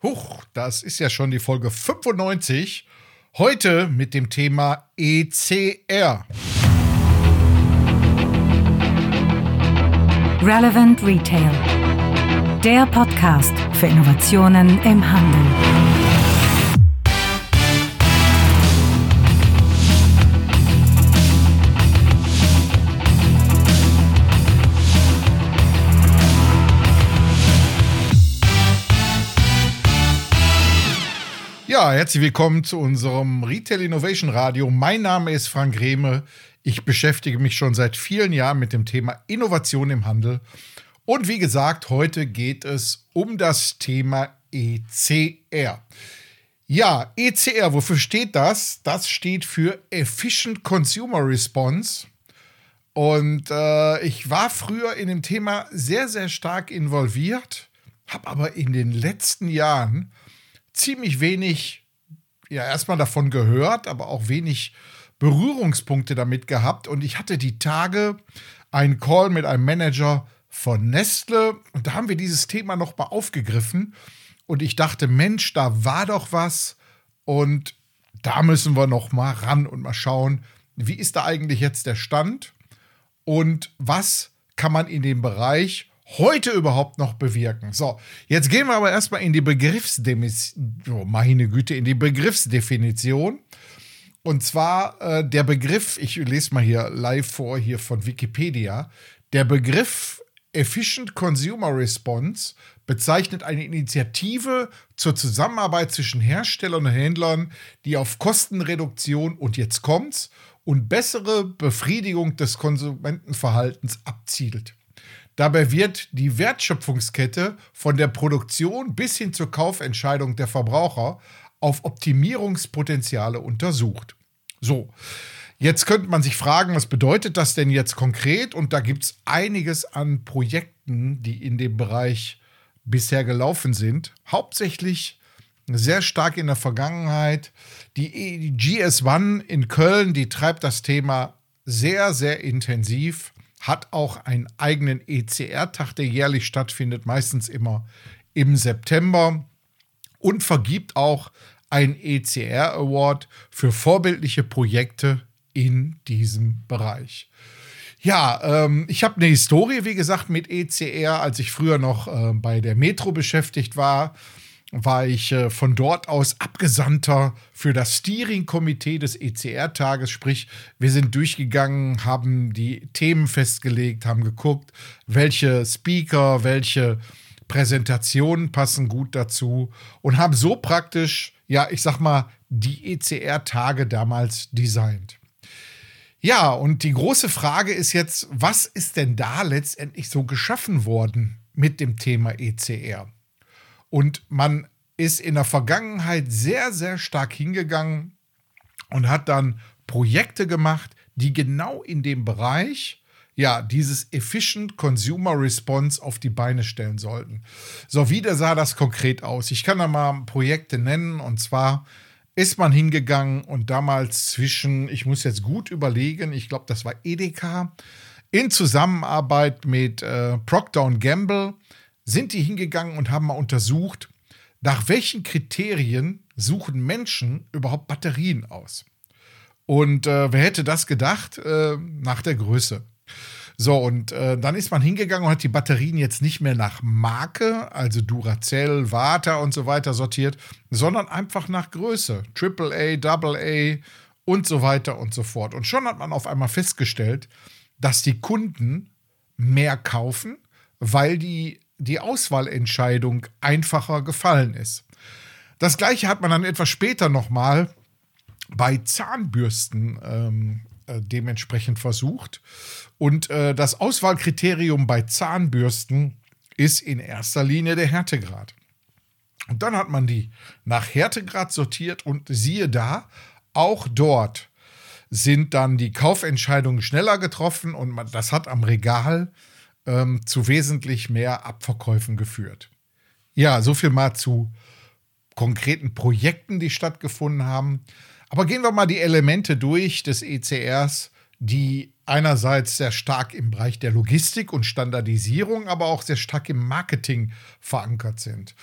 Huch, das ist ja schon die Folge 95. Heute mit dem Thema ECR. Relevant Retail. Der Podcast für Innovationen im Handel. Ja, herzlich willkommen zu unserem Retail Innovation Radio. Mein Name ist Frank Rehme. Ich beschäftige mich schon seit vielen Jahren mit dem Thema Innovation im Handel. Und wie gesagt, heute geht es um das Thema ECR. Ja, ECR, wofür steht das? Das steht für Efficient Consumer Response. Und äh, ich war früher in dem Thema sehr, sehr stark involviert, habe aber in den letzten Jahren ziemlich wenig, ja, erstmal davon gehört, aber auch wenig Berührungspunkte damit gehabt. Und ich hatte die Tage einen Call mit einem Manager von Nestle und da haben wir dieses Thema nochmal aufgegriffen. Und ich dachte, Mensch, da war doch was. Und da müssen wir nochmal ran und mal schauen, wie ist da eigentlich jetzt der Stand und was kann man in dem Bereich heute überhaupt noch bewirken? So, jetzt gehen wir aber erstmal in die Begriffsdefinition, oh, meine Güte, in die Begriffsdefinition. Und zwar äh, der Begriff, ich lese mal hier live vor, hier von Wikipedia. Der Begriff Efficient Consumer Response bezeichnet eine Initiative zur Zusammenarbeit zwischen Herstellern und Händlern, die auf Kostenreduktion und jetzt kommt's und bessere Befriedigung des Konsumentenverhaltens abzielt. Dabei wird die Wertschöpfungskette von der Produktion bis hin zur Kaufentscheidung der Verbraucher auf Optimierungspotenziale untersucht. So, jetzt könnte man sich fragen, was bedeutet das denn jetzt konkret? Und da gibt es einiges an Projekten, die in dem Bereich bisher gelaufen sind. Hauptsächlich sehr stark in der Vergangenheit. Die GS1 in Köln, die treibt das Thema sehr, sehr intensiv hat auch einen eigenen ECR-Tag, der jährlich stattfindet, meistens immer im September und vergibt auch einen ECR Award für vorbildliche Projekte in diesem Bereich. Ja, ähm, ich habe eine Historie, wie gesagt, mit ECR, als ich früher noch äh, bei der Metro beschäftigt war war ich äh, von dort aus Abgesandter für das Steering-Komitee des ECR-Tages. Sprich, wir sind durchgegangen, haben die Themen festgelegt, haben geguckt, welche Speaker, welche Präsentationen passen gut dazu und haben so praktisch, ja, ich sag mal, die ECR-Tage damals designt. Ja, und die große Frage ist jetzt, was ist denn da letztendlich so geschaffen worden mit dem Thema ECR? Und man ist in der Vergangenheit sehr, sehr stark hingegangen und hat dann Projekte gemacht, die genau in dem Bereich ja, dieses Efficient Consumer Response auf die Beine stellen sollten. So, wie sah das konkret aus? Ich kann da mal Projekte nennen und zwar ist man hingegangen und damals zwischen, ich muss jetzt gut überlegen, ich glaube, das war Edeka, in Zusammenarbeit mit äh, Procter Gamble sind die hingegangen und haben mal untersucht, nach welchen Kriterien suchen Menschen überhaupt Batterien aus. Und äh, wer hätte das gedacht? Äh, nach der Größe. So, und äh, dann ist man hingegangen und hat die Batterien jetzt nicht mehr nach Marke, also Duracell, Vata und so weiter sortiert, sondern einfach nach Größe. AAA, AA und so weiter und so fort. Und schon hat man auf einmal festgestellt, dass die Kunden mehr kaufen, weil die die Auswahlentscheidung einfacher gefallen ist. Das gleiche hat man dann etwas später nochmal bei Zahnbürsten ähm, äh, dementsprechend versucht. Und äh, das Auswahlkriterium bei Zahnbürsten ist in erster Linie der Härtegrad. Und dann hat man die nach Härtegrad sortiert und siehe da, auch dort sind dann die Kaufentscheidungen schneller getroffen und man, das hat am Regal ähm, zu wesentlich mehr Abverkäufen geführt. Ja, so viel mal zu konkreten Projekten, die stattgefunden haben. Aber gehen wir mal die Elemente durch des ECRs, die einerseits sehr stark im Bereich der Logistik und Standardisierung, aber auch sehr stark im Marketing verankert sind.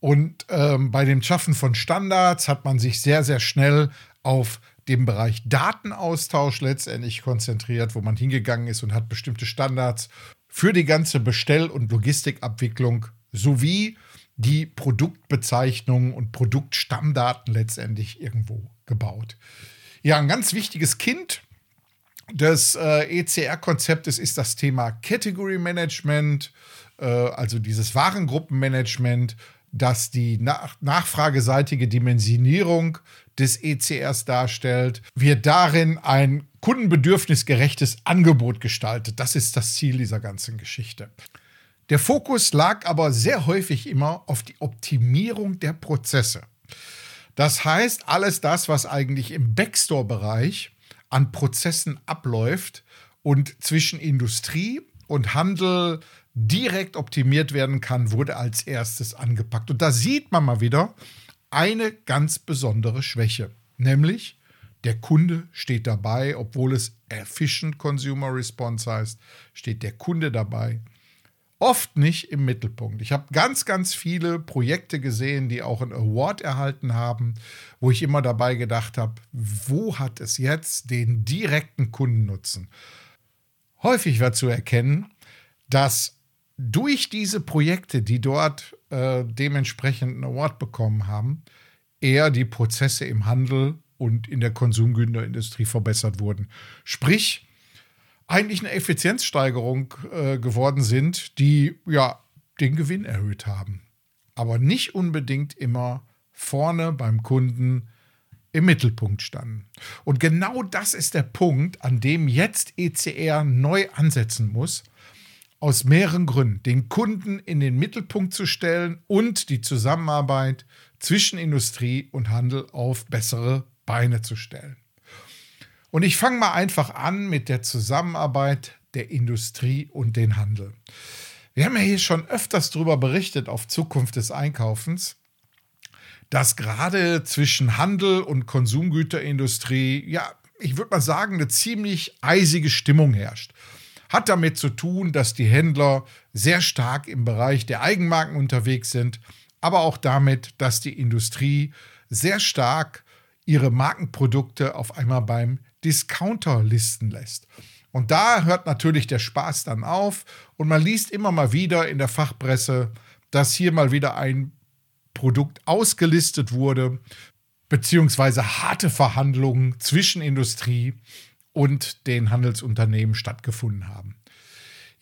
Und ähm, bei dem Schaffen von Standards hat man sich sehr, sehr schnell auf den Bereich Datenaustausch letztendlich konzentriert, wo man hingegangen ist und hat bestimmte Standards für die ganze Bestell- und Logistikabwicklung sowie die Produktbezeichnungen und Produktstammdaten letztendlich irgendwo gebaut. Ja, ein ganz wichtiges Kind des äh, ECR-Konzeptes ist das Thema Category Management, äh, also dieses Warengruppenmanagement, das die nach nachfrageseitige Dimensionierung des ECRs darstellt, wird darin ein kundenbedürfnisgerechtes Angebot gestaltet. Das ist das Ziel dieser ganzen Geschichte. Der Fokus lag aber sehr häufig immer auf die Optimierung der Prozesse. Das heißt, alles das, was eigentlich im Backstore-Bereich an Prozessen abläuft und zwischen Industrie und Handel direkt optimiert werden kann, wurde als erstes angepackt. Und da sieht man mal wieder eine ganz besondere Schwäche, nämlich der Kunde steht dabei, obwohl es Efficient Consumer Response heißt, steht der Kunde dabei oft nicht im Mittelpunkt. Ich habe ganz, ganz viele Projekte gesehen, die auch einen Award erhalten haben, wo ich immer dabei gedacht habe, wo hat es jetzt den direkten Kundennutzen? Häufig wird zu erkennen, dass durch diese Projekte, die dort äh, dementsprechend einen Award bekommen haben, eher die Prozesse im Handel und in der Konsumgüterindustrie verbessert wurden. Sprich, eigentlich eine Effizienzsteigerung äh, geworden sind, die ja den Gewinn erhöht haben. Aber nicht unbedingt immer vorne beim Kunden im Mittelpunkt standen. Und genau das ist der Punkt, an dem jetzt ECR neu ansetzen muss. Aus mehreren Gründen. Den Kunden in den Mittelpunkt zu stellen und die Zusammenarbeit zwischen Industrie und Handel auf bessere Beine zu stellen. Und ich fange mal einfach an mit der Zusammenarbeit der Industrie und den Handel. Wir haben ja hier schon öfters darüber berichtet auf Zukunft des Einkaufens, dass gerade zwischen Handel und Konsumgüterindustrie, ja, ich würde mal sagen, eine ziemlich eisige Stimmung herrscht. Hat damit zu tun, dass die Händler sehr stark im Bereich der Eigenmarken unterwegs sind, aber auch damit, dass die Industrie sehr stark ihre Markenprodukte auf einmal beim Discounter listen lässt. Und da hört natürlich der Spaß dann auf und man liest immer mal wieder in der Fachpresse, dass hier mal wieder ein Produkt ausgelistet wurde, beziehungsweise harte Verhandlungen zwischen Industrie und den Handelsunternehmen stattgefunden haben.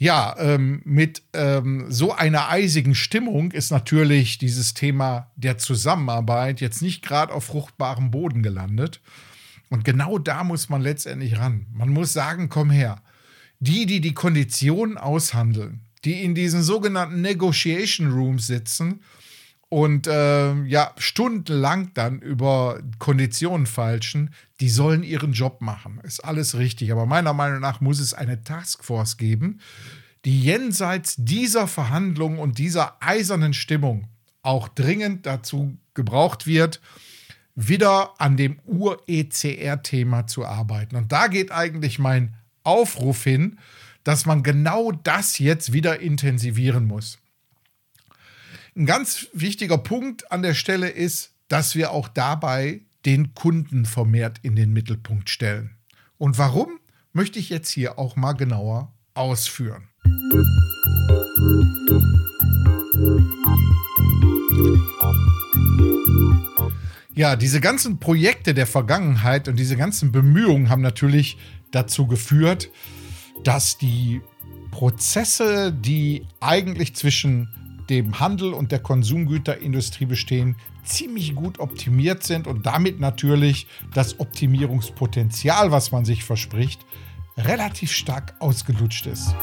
Ja, ähm, mit ähm, so einer eisigen Stimmung ist natürlich dieses Thema der Zusammenarbeit jetzt nicht gerade auf fruchtbarem Boden gelandet. Und genau da muss man letztendlich ran. Man muss sagen, komm her. Die, die die Konditionen aushandeln, die in diesen sogenannten Negotiation Rooms sitzen und äh, ja stundenlang dann über Konditionen falschen, die sollen ihren Job machen. Ist alles richtig. Aber meiner Meinung nach muss es eine Taskforce geben, die jenseits dieser Verhandlungen und dieser eisernen Stimmung auch dringend dazu gebraucht wird, wieder an dem Ur-ECR-Thema zu arbeiten. Und da geht eigentlich mein Aufruf hin, dass man genau das jetzt wieder intensivieren muss. Ein ganz wichtiger Punkt an der Stelle ist, dass wir auch dabei den Kunden vermehrt in den Mittelpunkt stellen. Und warum, möchte ich jetzt hier auch mal genauer ausführen. Ja, diese ganzen Projekte der Vergangenheit und diese ganzen Bemühungen haben natürlich dazu geführt, dass die Prozesse, die eigentlich zwischen dem Handel und der Konsumgüterindustrie bestehen, ziemlich gut optimiert sind und damit natürlich das Optimierungspotenzial, was man sich verspricht, relativ stark ausgelutscht ist.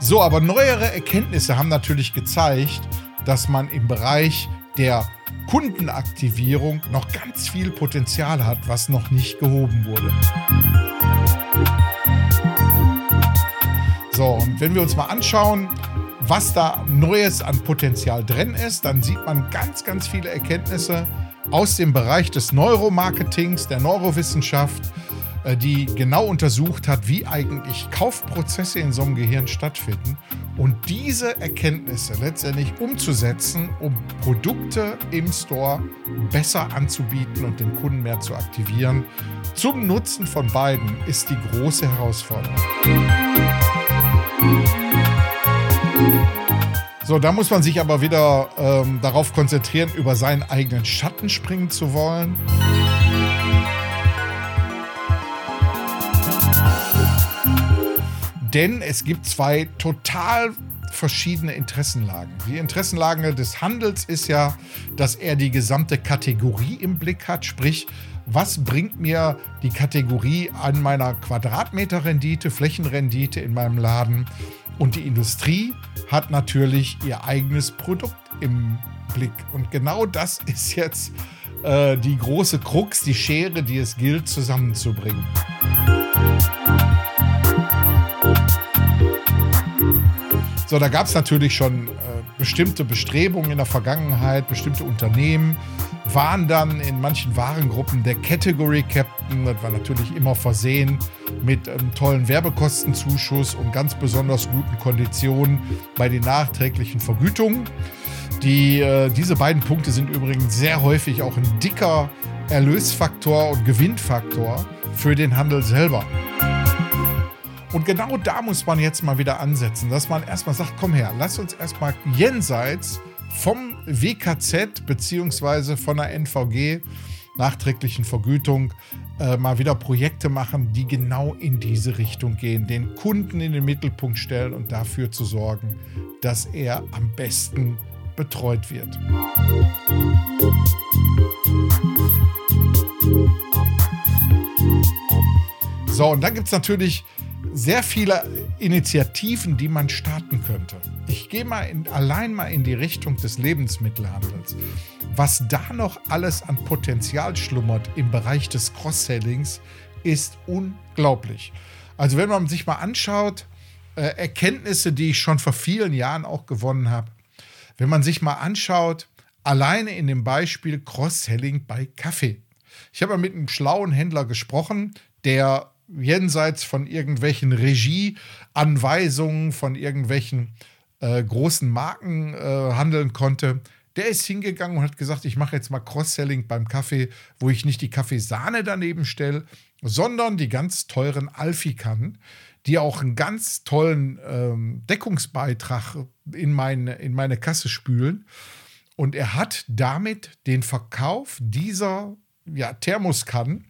So, aber neuere Erkenntnisse haben natürlich gezeigt, dass man im Bereich der Kundenaktivierung noch ganz viel Potenzial hat, was noch nicht gehoben wurde. So, und wenn wir uns mal anschauen, was da Neues an Potenzial drin ist, dann sieht man ganz, ganz viele Erkenntnisse aus dem Bereich des Neuromarketings, der Neurowissenschaft, äh, die genau untersucht hat, wie eigentlich Kaufprozesse in so einem Gehirn stattfinden und diese Erkenntnisse letztendlich umzusetzen, um Produkte im Store besser anzubieten und den Kunden mehr zu aktivieren. Zum Nutzen von beiden ist die große Herausforderung. So, da muss man sich aber wieder ähm, darauf konzentrieren, über seinen eigenen Schatten springen zu wollen. Denn es gibt zwei total verschiedene Interessenlagen. Die Interessenlage des Handels ist ja, dass er die gesamte Kategorie im Blick hat, sprich, was bringt mir die Kategorie an meiner Quadratmeterrendite, Flächenrendite in meinem Laden und die Industrie hat natürlich ihr eigenes Produkt im Blick. Und genau das ist jetzt äh, die große Krux, die Schere, die es gilt zusammenzubringen. So, da gab es natürlich schon äh, bestimmte Bestrebungen in der Vergangenheit, bestimmte Unternehmen waren dann in manchen Warengruppen der Category Captain. Das war natürlich immer versehen mit einem tollen Werbekostenzuschuss und ganz besonders guten Konditionen bei den nachträglichen Vergütungen. Die, äh, diese beiden Punkte sind übrigens sehr häufig auch ein dicker Erlösfaktor und Gewinnfaktor für den Handel selber. Und genau da muss man jetzt mal wieder ansetzen, dass man erstmal sagt, komm her, lass uns erstmal jenseits vom WKZ bzw. von der NVG nachträglichen Vergütung äh, mal wieder Projekte machen, die genau in diese Richtung gehen, den Kunden in den Mittelpunkt stellen und dafür zu sorgen, dass er am besten betreut wird. So, und dann gibt es natürlich sehr viele Initiativen, die man starten könnte. Ich gehe mal in, allein mal in die Richtung des Lebensmittelhandels. Was da noch alles an Potenzial schlummert im Bereich des Cross-Sellings, ist unglaublich. Also wenn man sich mal anschaut, äh, Erkenntnisse, die ich schon vor vielen Jahren auch gewonnen habe, wenn man sich mal anschaut, alleine in dem Beispiel Cross-Selling bei Kaffee. Ich habe mit einem schlauen Händler gesprochen, der jenseits von irgendwelchen Regieanweisungen, von irgendwelchen äh, großen Marken äh, handeln konnte, der ist hingegangen und hat gesagt, ich mache jetzt mal Cross-Selling beim Kaffee, wo ich nicht die Kaffeesahne daneben stelle, sondern die ganz teuren Alfikannen, die auch einen ganz tollen ähm, Deckungsbeitrag in meine, in meine Kasse spülen. Und er hat damit den Verkauf dieser ja, Thermoskannen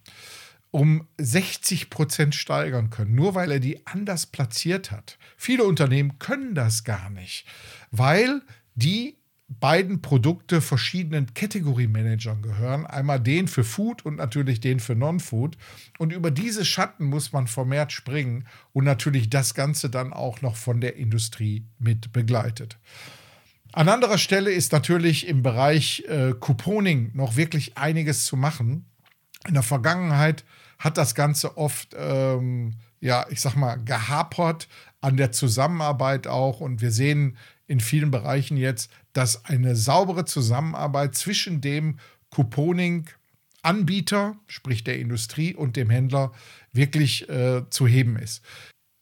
um 60 Prozent steigern können, nur weil er die anders platziert hat. Viele Unternehmen können das gar nicht, weil die beiden Produkte verschiedenen Category-Managern gehören. Einmal den für Food und natürlich den für Non-Food. Und über diese Schatten muss man vermehrt springen und natürlich das Ganze dann auch noch von der Industrie mit begleitet. An anderer Stelle ist natürlich im Bereich äh, Couponing noch wirklich einiges zu machen. In der Vergangenheit hat das Ganze oft, ähm, ja, ich sag mal, gehapert an der Zusammenarbeit auch. Und wir sehen in vielen Bereichen jetzt, dass eine saubere Zusammenarbeit zwischen dem Couponing-Anbieter, sprich der Industrie und dem Händler, wirklich äh, zu heben ist.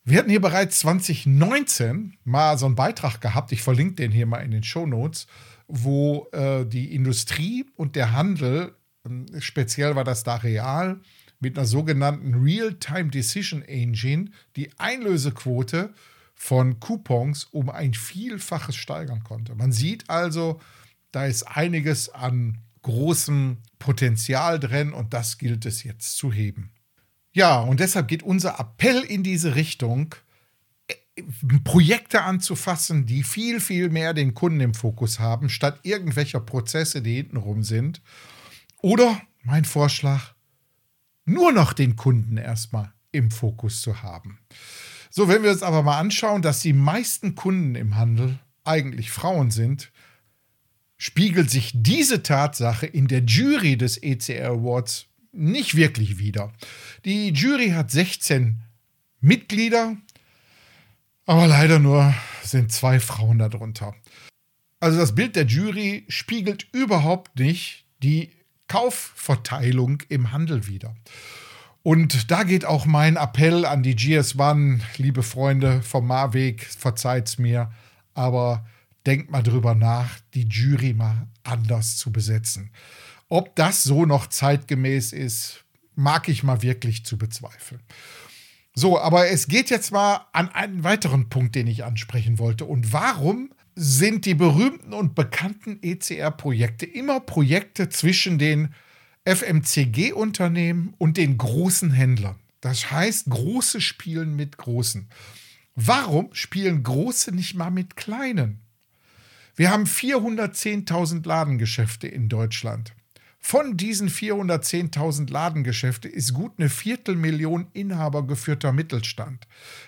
Wir hatten hier bereits 2019 mal so einen Beitrag gehabt, ich verlinke den hier mal in den Show Notes, wo äh, die Industrie und der Handel, äh, speziell war das da real, mit einer sogenannten Real-Time Decision Engine die Einlösequote von Coupons um ein Vielfaches steigern konnte. Man sieht also, da ist einiges an großem Potenzial drin und das gilt es jetzt zu heben. Ja, und deshalb geht unser Appell in diese Richtung, äh, Projekte anzufassen, die viel, viel mehr den Kunden im Fokus haben, statt irgendwelcher Prozesse, die hintenrum sind. Oder mein Vorschlag, nur noch den Kunden erstmal im Fokus zu haben. So, wenn wir uns aber mal anschauen, dass die meisten Kunden im Handel eigentlich Frauen sind, spiegelt sich diese Tatsache in der Jury des ECR Awards nicht wirklich wider. Die Jury hat 16 Mitglieder, aber leider nur sind zwei Frauen darunter. Also das Bild der Jury spiegelt überhaupt nicht die Kaufverteilung im Handel wieder. Und da geht auch mein Appell an die GS1, liebe Freunde vom Marweg, verzeiht's mir, aber denkt mal drüber nach, die Jury mal anders zu besetzen. Ob das so noch zeitgemäß ist, mag ich mal wirklich zu bezweifeln. So, aber es geht jetzt mal an einen weiteren Punkt, den ich ansprechen wollte. Und warum sind die berühmten und bekannten ECR-Projekte immer Projekte zwischen den FMCG-Unternehmen und den großen Händlern? Das heißt, große spielen mit großen. Warum spielen große nicht mal mit kleinen? Wir haben 410.000 Ladengeschäfte in Deutschland. Von diesen 410.000 Ladengeschäfte ist gut eine Viertelmillion inhabergeführter Mittelstand.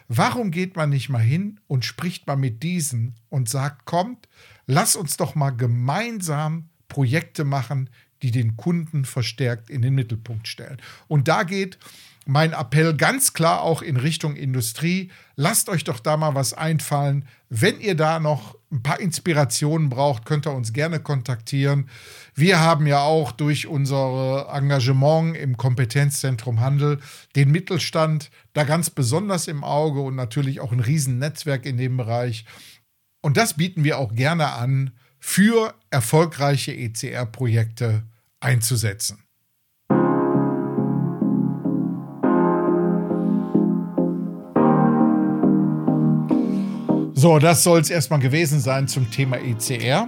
Warum geht man nicht mal hin und spricht mal mit diesen und sagt, kommt, lass uns doch mal gemeinsam Projekte machen, die den Kunden verstärkt in den Mittelpunkt stellen. Und da geht mein Appell ganz klar auch in Richtung Industrie. Lasst euch doch da mal was einfallen. Wenn ihr da noch ein paar Inspirationen braucht, könnt ihr uns gerne kontaktieren. Wir haben ja auch durch unser Engagement im Kompetenzzentrum Handel den Mittelstand da ganz besonders im Auge und natürlich auch ein Riesennetzwerk in dem Bereich. Und das bieten wir auch gerne an, für erfolgreiche ECR-Projekte einzusetzen. So, das soll es erstmal gewesen sein zum Thema ECR.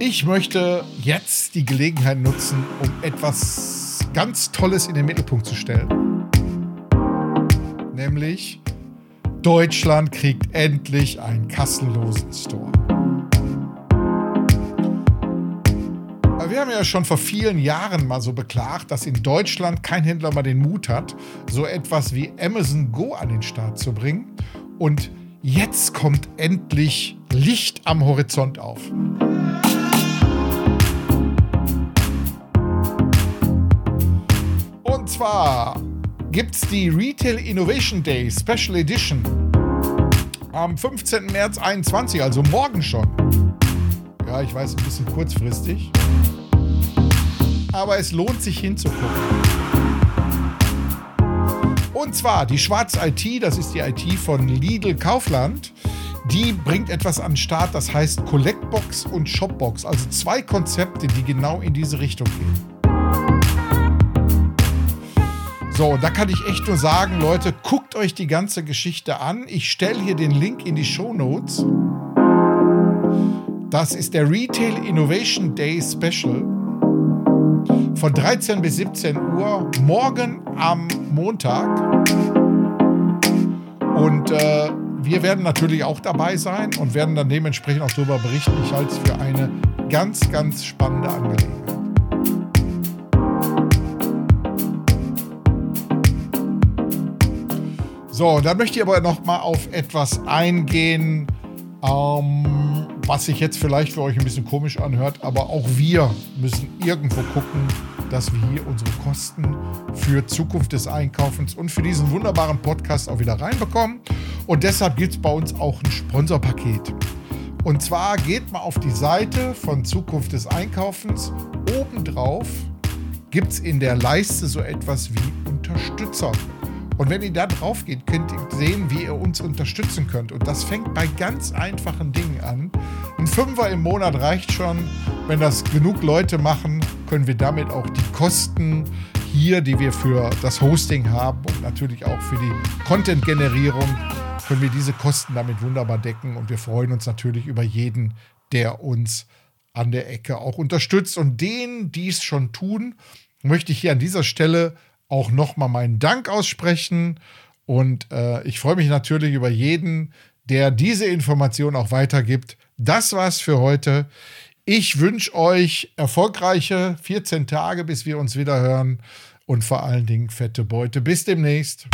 Ich möchte jetzt die Gelegenheit nutzen, um etwas ganz Tolles in den Mittelpunkt zu stellen. Nämlich Deutschland kriegt endlich einen kassenlosen Store. Wir haben ja schon vor vielen Jahren mal so beklagt, dass in Deutschland kein Händler mal den Mut hat, so etwas wie Amazon Go an den Start zu bringen. Und jetzt kommt endlich Licht am Horizont auf. Und zwar gibt es die Retail Innovation Day Special Edition am 15. März 2021, also morgen schon. Ja, ich weiß, ein bisschen kurzfristig aber es lohnt sich hinzugucken. Und zwar die Schwarz IT, das ist die IT von Lidl Kaufland. Die bringt etwas an den Start, das heißt Collectbox und Shopbox. Also zwei Konzepte, die genau in diese Richtung gehen. So, da kann ich echt nur sagen, Leute, guckt euch die ganze Geschichte an. Ich stelle hier den Link in die Show Notes. Das ist der Retail Innovation Day Special von 13 bis 17 Uhr morgen am Montag. Und äh, wir werden natürlich auch dabei sein und werden dann dementsprechend auch darüber berichten. Ich halte es für eine ganz, ganz spannende Angelegenheit. So, dann möchte ich aber noch mal auf etwas eingehen, ähm, was sich jetzt vielleicht für euch ein bisschen komisch anhört, aber auch wir müssen irgendwo gucken, dass wir hier unsere Kosten für Zukunft des Einkaufens und für diesen wunderbaren Podcast auch wieder reinbekommen. Und deshalb gibt es bei uns auch ein Sponsorpaket. Und zwar geht mal auf die Seite von Zukunft des Einkaufens. Obendrauf gibt es in der Leiste so etwas wie Unterstützer. Und wenn ihr da drauf geht, könnt ihr sehen, wie ihr uns unterstützen könnt. Und das fängt bei ganz einfachen Dingen an. Ein Fünfer im Monat reicht schon. Wenn das genug Leute machen, können wir damit auch die Kosten hier, die wir für das Hosting haben und natürlich auch für die Content-Generierung, können wir diese Kosten damit wunderbar decken. Und wir freuen uns natürlich über jeden, der uns an der Ecke auch unterstützt. Und denen, die es schon tun, möchte ich hier an dieser Stelle auch nochmal meinen Dank aussprechen. Und äh, ich freue mich natürlich über jeden, der diese Information auch weitergibt. Das war's für heute. Ich wünsche euch erfolgreiche 14 Tage, bis wir uns wieder hören und vor allen Dingen fette Beute. Bis demnächst.